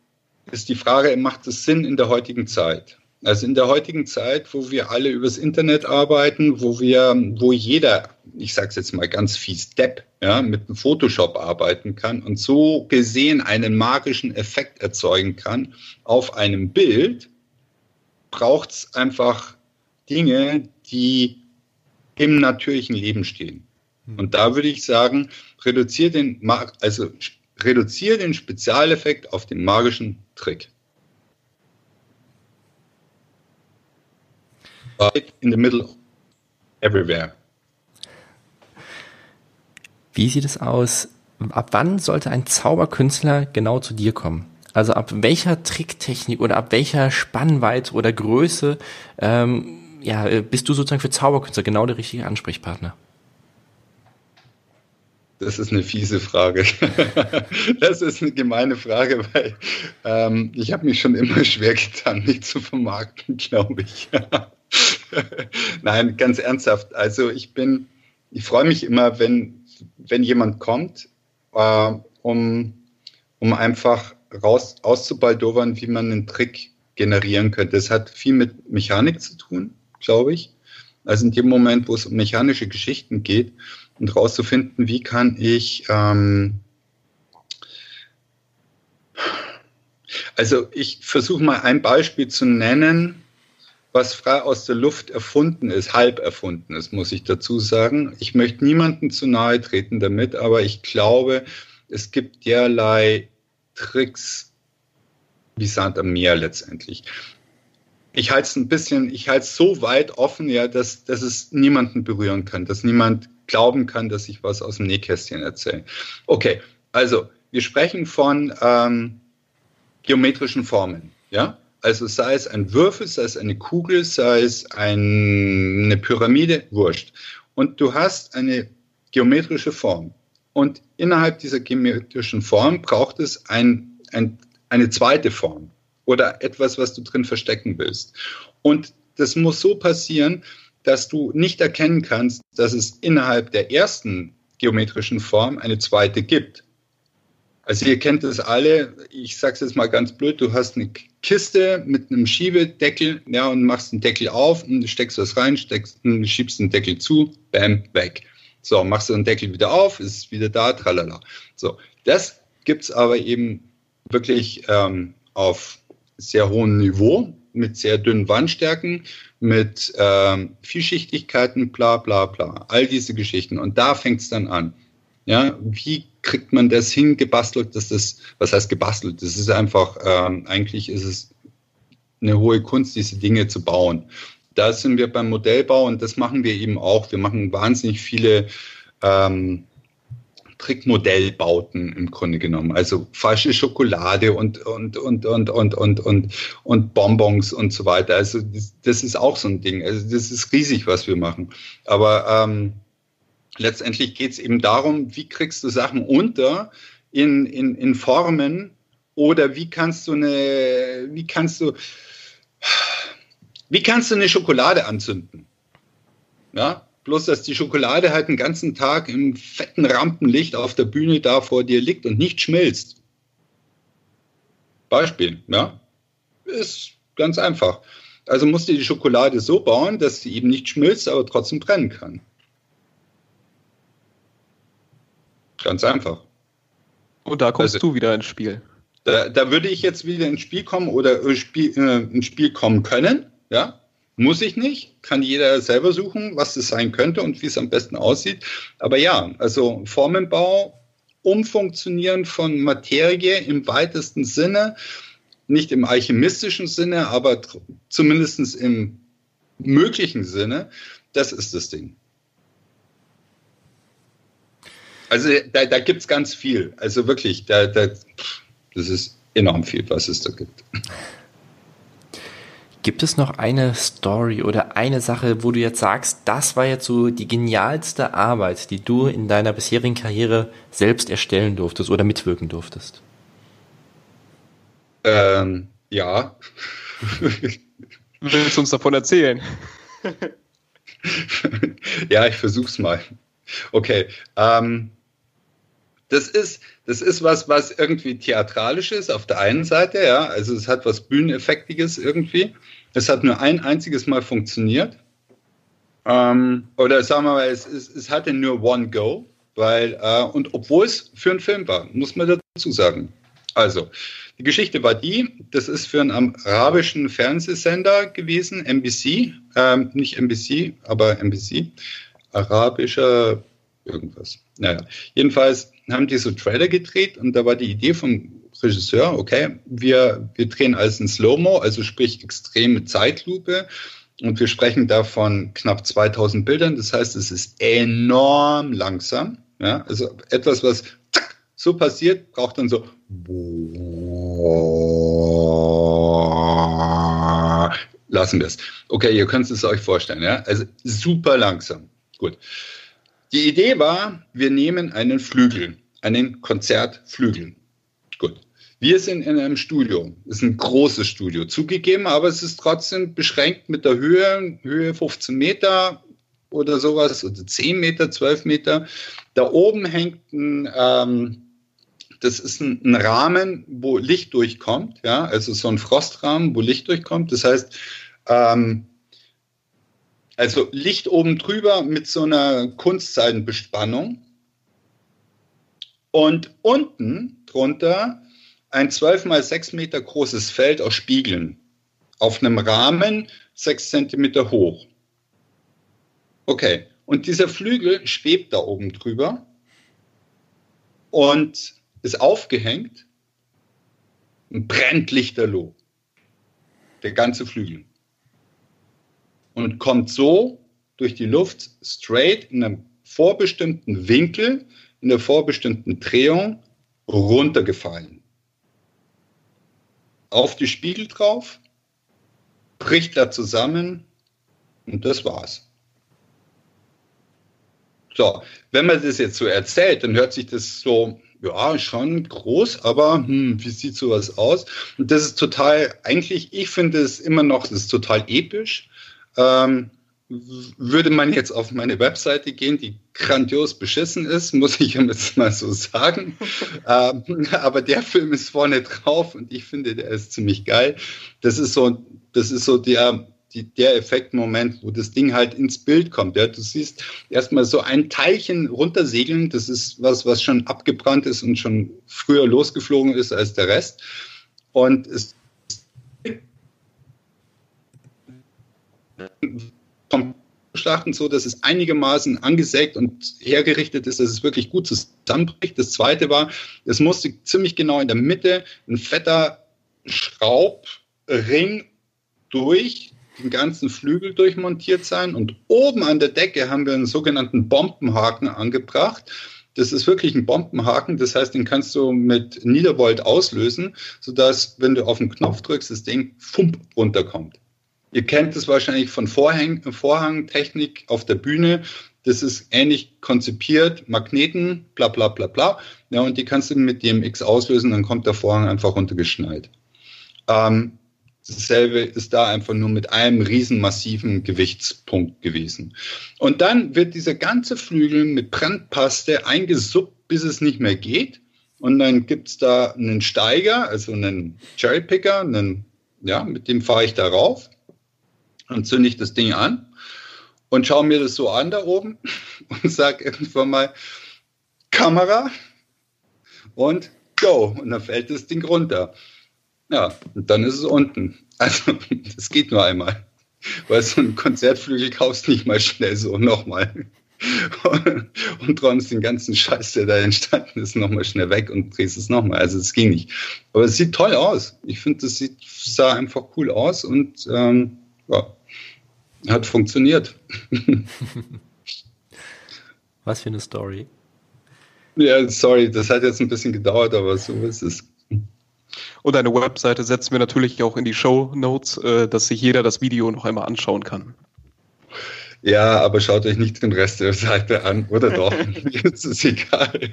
ist die Frage, macht es Sinn in der heutigen Zeit? Also in der heutigen Zeit, wo wir alle übers Internet arbeiten, wo wir, wo jeder, ich sage es jetzt mal ganz fies, Depp, ja, mit dem Photoshop arbeiten kann und so gesehen einen magischen Effekt erzeugen kann auf einem Bild, braucht es einfach Dinge, die im natürlichen Leben stehen. Hm. Und da würde ich sagen, reduziere den, also reduziere den Spezialeffekt auf den magischen Trick. Right in the middle, everywhere. Wie sieht es aus? Ab wann sollte ein Zauberkünstler genau zu dir kommen? Also ab welcher Tricktechnik oder ab welcher Spannweite oder Größe ähm, ja, bist du sozusagen für Zauberkünstler genau der richtige Ansprechpartner? Das ist eine fiese Frage. das ist eine gemeine Frage, weil ähm, ich habe mich schon immer schwer getan, mich zu vermarkten, glaube ich. Nein, ganz ernsthaft. Also ich bin, ich freue mich immer, wenn, wenn jemand kommt, äh, um, um einfach raus auszubaldowern, wie man einen Trick generieren könnte. Das hat viel mit Mechanik zu tun, glaube ich. Also in dem Moment, wo es um mechanische Geschichten geht und rauszufinden, wie kann ich ähm, also ich versuche mal ein Beispiel zu nennen, was frei aus der Luft erfunden ist, halb erfunden ist, muss ich dazu sagen. Ich möchte niemandem zu nahe treten damit, aber ich glaube, es gibt derlei Tricks wie Sand am Meer letztendlich. Ich halte es ein bisschen, ich halte es so weit offen, ja, dass, dass es niemanden berühren kann, dass niemand glauben kann, dass ich was aus dem Nähkästchen erzähle. Okay, also wir sprechen von ähm, geometrischen Formen, ja. Also sei es ein Würfel, sei es eine Kugel, sei es ein, eine Pyramide, wurscht. Und du hast eine geometrische Form. Und innerhalb dieser geometrischen Form braucht es ein, ein, eine zweite Form oder etwas, was du drin verstecken willst. Und das muss so passieren, dass du nicht erkennen kannst, dass es innerhalb der ersten geometrischen Form eine zweite gibt. Also ihr kennt das alle, ich sage es jetzt mal ganz blöd, du hast eine Kiste mit einem Schiebedeckel ja, und machst den Deckel auf und steckst was rein, steckst, schiebst den Deckel zu, bam, weg. So, machst du den Deckel wieder auf, ist wieder da, tralala. So, das gibt's aber eben wirklich ähm, auf sehr hohem Niveau, mit sehr dünnen Wandstärken, mit ähm, Vielschichtigkeiten, bla bla bla. All diese Geschichten. Und da fängt's dann an. Ja, wie kriegt man das hingebastelt, dass das, was heißt gebastelt? Das ist einfach, ähm, eigentlich ist es eine hohe Kunst, diese Dinge zu bauen. Da sind wir beim Modellbau und das machen wir eben auch. Wir machen wahnsinnig viele ähm, Trickmodellbauten im Grunde genommen. Also falsche Schokolade und, und, und, und, und, und, und, und Bonbons und so weiter. Also das, das ist auch so ein Ding. Also das ist riesig, was wir machen. Aber ähm, letztendlich geht es eben darum, wie kriegst du Sachen unter in, in, in Formen oder wie kannst du eine, wie kannst du, wie kannst du eine Schokolade anzünden? Ja, bloß dass die Schokolade halt den ganzen Tag im fetten Rampenlicht auf der Bühne da vor dir liegt und nicht schmilzt. Beispiel, ja, ist ganz einfach. Also musst du die Schokolade so bauen, dass sie eben nicht schmilzt, aber trotzdem brennen kann. Ganz einfach. Und da kommst also, du wieder ins Spiel. Da, da, würde ich jetzt wieder ins Spiel kommen oder Spiel, äh, ins Spiel kommen können, ja. Muss ich nicht, kann jeder selber suchen, was es sein könnte und wie es am besten aussieht. Aber ja, also Formenbau, Umfunktionieren von Materie im weitesten Sinne, nicht im alchemistischen Sinne, aber zumindest im möglichen Sinne, das ist das Ding. Also da, da gibt es ganz viel. Also wirklich, da, da, das ist enorm viel, was es da gibt. Gibt es noch eine Story oder eine Sache, wo du jetzt sagst, das war jetzt so die genialste Arbeit, die du in deiner bisherigen Karriere selbst erstellen durftest oder mitwirken durftest? Ähm, ja. Willst du uns davon erzählen? ja, ich versuch's mal. Okay. Ähm, das ist, das ist was, was irgendwie theatralisch ist auf der einen Seite, ja. Also es hat was Bühneneffektiges irgendwie. Es hat nur ein einziges Mal funktioniert. Ähm, oder sagen wir mal, es, es, es hatte nur One Go, weil, äh, und obwohl es für einen Film war, muss man dazu sagen. Also, die Geschichte war die, das ist für einen arabischen Fernsehsender gewesen, NBC, ähm, nicht NBC, aber NBC, arabischer irgendwas. Naja, jedenfalls haben die so Trailer gedreht und da war die Idee vom Regisseur, okay, wir, wir drehen alles in Slow-Mo, also sprich extreme Zeitlupe und wir sprechen da von knapp 2000 Bildern, das heißt, es ist enorm langsam, ja, also etwas, was so passiert, braucht dann so lassen wir es. Okay, ihr könnt es euch vorstellen, ja, also super langsam. Gut. Die Idee war, wir nehmen einen Flügel, einen Konzertflügel. Wir sind in einem Studio. Es ist ein großes Studio, zugegeben, aber es ist trotzdem beschränkt mit der Höhe, Höhe 15 Meter oder sowas, oder 10 Meter, 12 Meter. Da oben hängt ein, ähm, das ist ein, ein, Rahmen, wo Licht durchkommt, ja, also so ein Frostrahmen, wo Licht durchkommt. Das heißt, ähm, also Licht oben drüber mit so einer Kunstseidenbespannung. Und unten drunter ein 12 mal 6 Meter großes Feld aus Spiegeln auf einem Rahmen 6 Zentimeter hoch. Okay, und dieser Flügel schwebt da oben drüber und ist aufgehängt und brennt lichterloh. Der ganze Flügel und kommt so durch die Luft straight in einem vorbestimmten Winkel, in der vorbestimmten Drehung runtergefallen. Auf die Spiegel drauf, bricht da zusammen und das war's. So, wenn man das jetzt so erzählt, dann hört sich das so, ja, schon groß, aber hm, wie sieht sowas aus? Und das ist total, eigentlich, ich finde es immer noch, das ist total episch. Ähm, würde man jetzt auf meine Webseite gehen, die grandios beschissen ist, muss ich jetzt mal so sagen. ähm, aber der Film ist vorne drauf und ich finde, der ist ziemlich geil. Das ist so, das ist so der, die, der Effektmoment, wo das Ding halt ins Bild kommt. Ja. Du siehst erstmal so ein Teilchen runtersegeln. Das ist was, was schon abgebrannt ist und schon früher losgeflogen ist als der Rest. Und es Schlachten so, dass es einigermaßen angesägt und hergerichtet ist, dass es wirklich gut zusammenbricht. Das zweite war, es musste ziemlich genau in der Mitte ein fetter Schraubring durch den ganzen Flügel durchmontiert sein und oben an der Decke haben wir einen sogenannten Bombenhaken angebracht. Das ist wirklich ein Bombenhaken, das heißt, den kannst du mit Niedervolt auslösen, sodass, wenn du auf den Knopf drückst, das Ding fump runterkommt. Ihr kennt es wahrscheinlich von Vorhang, Vorhangtechnik auf der Bühne. Das ist ähnlich konzipiert, Magneten, bla bla bla bla. Ja, und die kannst du mit DMX auslösen, dann kommt der Vorhang einfach runtergeschnallt. Ähm, dasselbe ist da einfach nur mit einem riesen massiven Gewichtspunkt gewesen. Und dann wird dieser ganze Flügel mit Brandpaste eingesuppt, bis es nicht mehr geht. Und dann gibt es da einen Steiger, also einen Cherrypicker, einen, ja, mit dem fahre ich da rauf. Dann zünde ich das Ding an und schaue mir das so an da oben und sage irgendwann mal Kamera und go. Und dann fällt das Ding runter. Ja, und dann ist es unten. Also, das geht nur einmal. Weil so ein Konzertflügel kaufst nicht mal schnell so nochmal. und räumst den ganzen Scheiß, der da entstanden ist, nochmal schnell weg und drehst es nochmal. Also es ging nicht. Aber es sieht toll aus. Ich finde, das sieht, sah einfach cool aus und ähm, ja, hat funktioniert. Was für eine Story. Ja, sorry, das hat jetzt ein bisschen gedauert, aber so ist es. Und eine Webseite setzen wir natürlich auch in die Show Notes, äh, dass sich jeder das Video noch einmal anschauen kann. Ja, aber schaut euch nicht den Rest der Seite an, oder doch? Jetzt ist egal.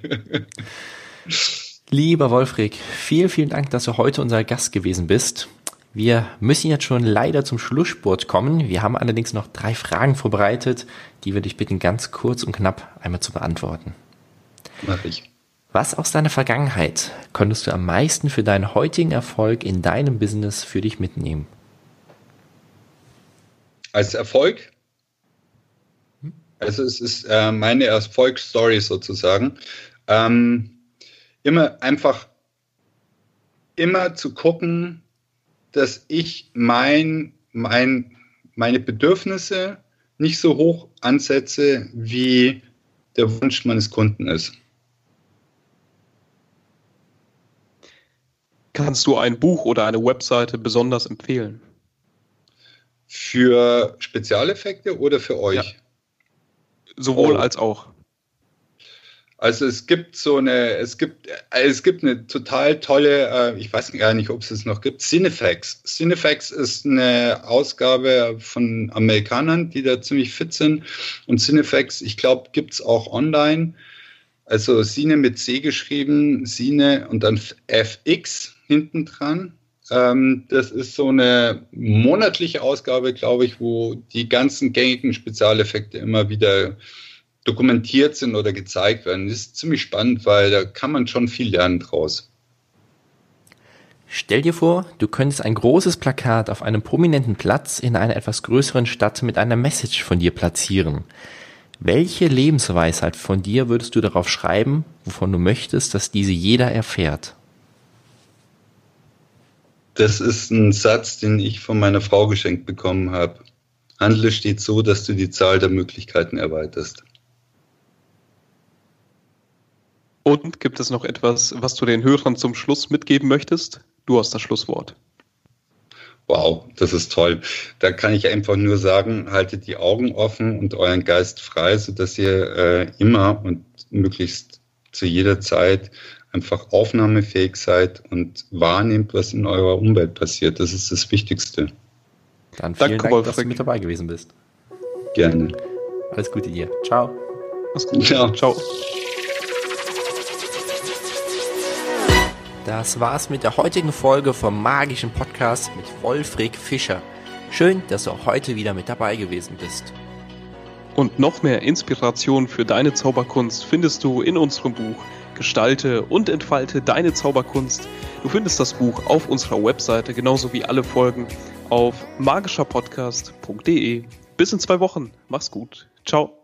Lieber Wolfrig, vielen, vielen Dank, dass du heute unser Gast gewesen bist. Wir müssen jetzt schon leider zum Schlussspurt kommen. Wir haben allerdings noch drei Fragen vorbereitet, die wir dich bitten, ganz kurz und knapp einmal zu beantworten. Mach ich. Was aus deiner Vergangenheit konntest du am meisten für deinen heutigen Erfolg in deinem Business für dich mitnehmen? Als Erfolg? Also es ist äh, meine Erfolgsstory sozusagen. Ähm, immer einfach immer zu gucken, dass ich mein, mein, meine Bedürfnisse nicht so hoch ansetze, wie der Wunsch meines Kunden ist. Kannst du ein Buch oder eine Webseite besonders empfehlen? Für Spezialeffekte oder für euch? Ja. Sowohl oh. als auch. Also es gibt so eine, es gibt, es gibt eine total tolle, äh, ich weiß gar nicht, ob es es noch gibt, Cinefax. Cinefax ist eine Ausgabe von Amerikanern, die da ziemlich fit sind. Und Cinefax, ich glaube, gibt es auch online. Also Cine mit C geschrieben, Cine und dann FX hinten dran. Ähm, das ist so eine monatliche Ausgabe, glaube ich, wo die ganzen gängigen Spezialeffekte immer wieder dokumentiert sind oder gezeigt werden. Das ist ziemlich spannend, weil da kann man schon viel lernen draus. Stell dir vor, du könntest ein großes Plakat auf einem prominenten Platz in einer etwas größeren Stadt mit einer Message von dir platzieren. Welche Lebensweisheit von dir würdest du darauf schreiben, wovon du möchtest, dass diese jeder erfährt? Das ist ein Satz, den ich von meiner Frau geschenkt bekommen habe. Handle steht so, dass du die Zahl der Möglichkeiten erweiterst. Und gibt es noch etwas, was du den Hörern zum Schluss mitgeben möchtest? Du hast das Schlusswort. Wow, das ist toll. Da kann ich einfach nur sagen, haltet die Augen offen und euren Geist frei, sodass ihr äh, immer und möglichst zu jeder Zeit einfach aufnahmefähig seid und wahrnehmt, was in eurer Umwelt passiert. Das ist das Wichtigste. Dann vielen Danke, Dank, dass du mit dabei gewesen bist. Gerne. Alles Gute dir. Ciao. Alles Gute. Ja. Ciao. Das war's mit der heutigen Folge vom magischen Podcast mit Wolfrig Fischer. Schön, dass du auch heute wieder mit dabei gewesen bist. Und noch mehr Inspiration für deine Zauberkunst findest du in unserem Buch Gestalte und entfalte deine Zauberkunst. Du findest das Buch auf unserer Webseite, genauso wie alle Folgen auf magischerpodcast.de. Bis in zwei Wochen. Mach's gut. Ciao.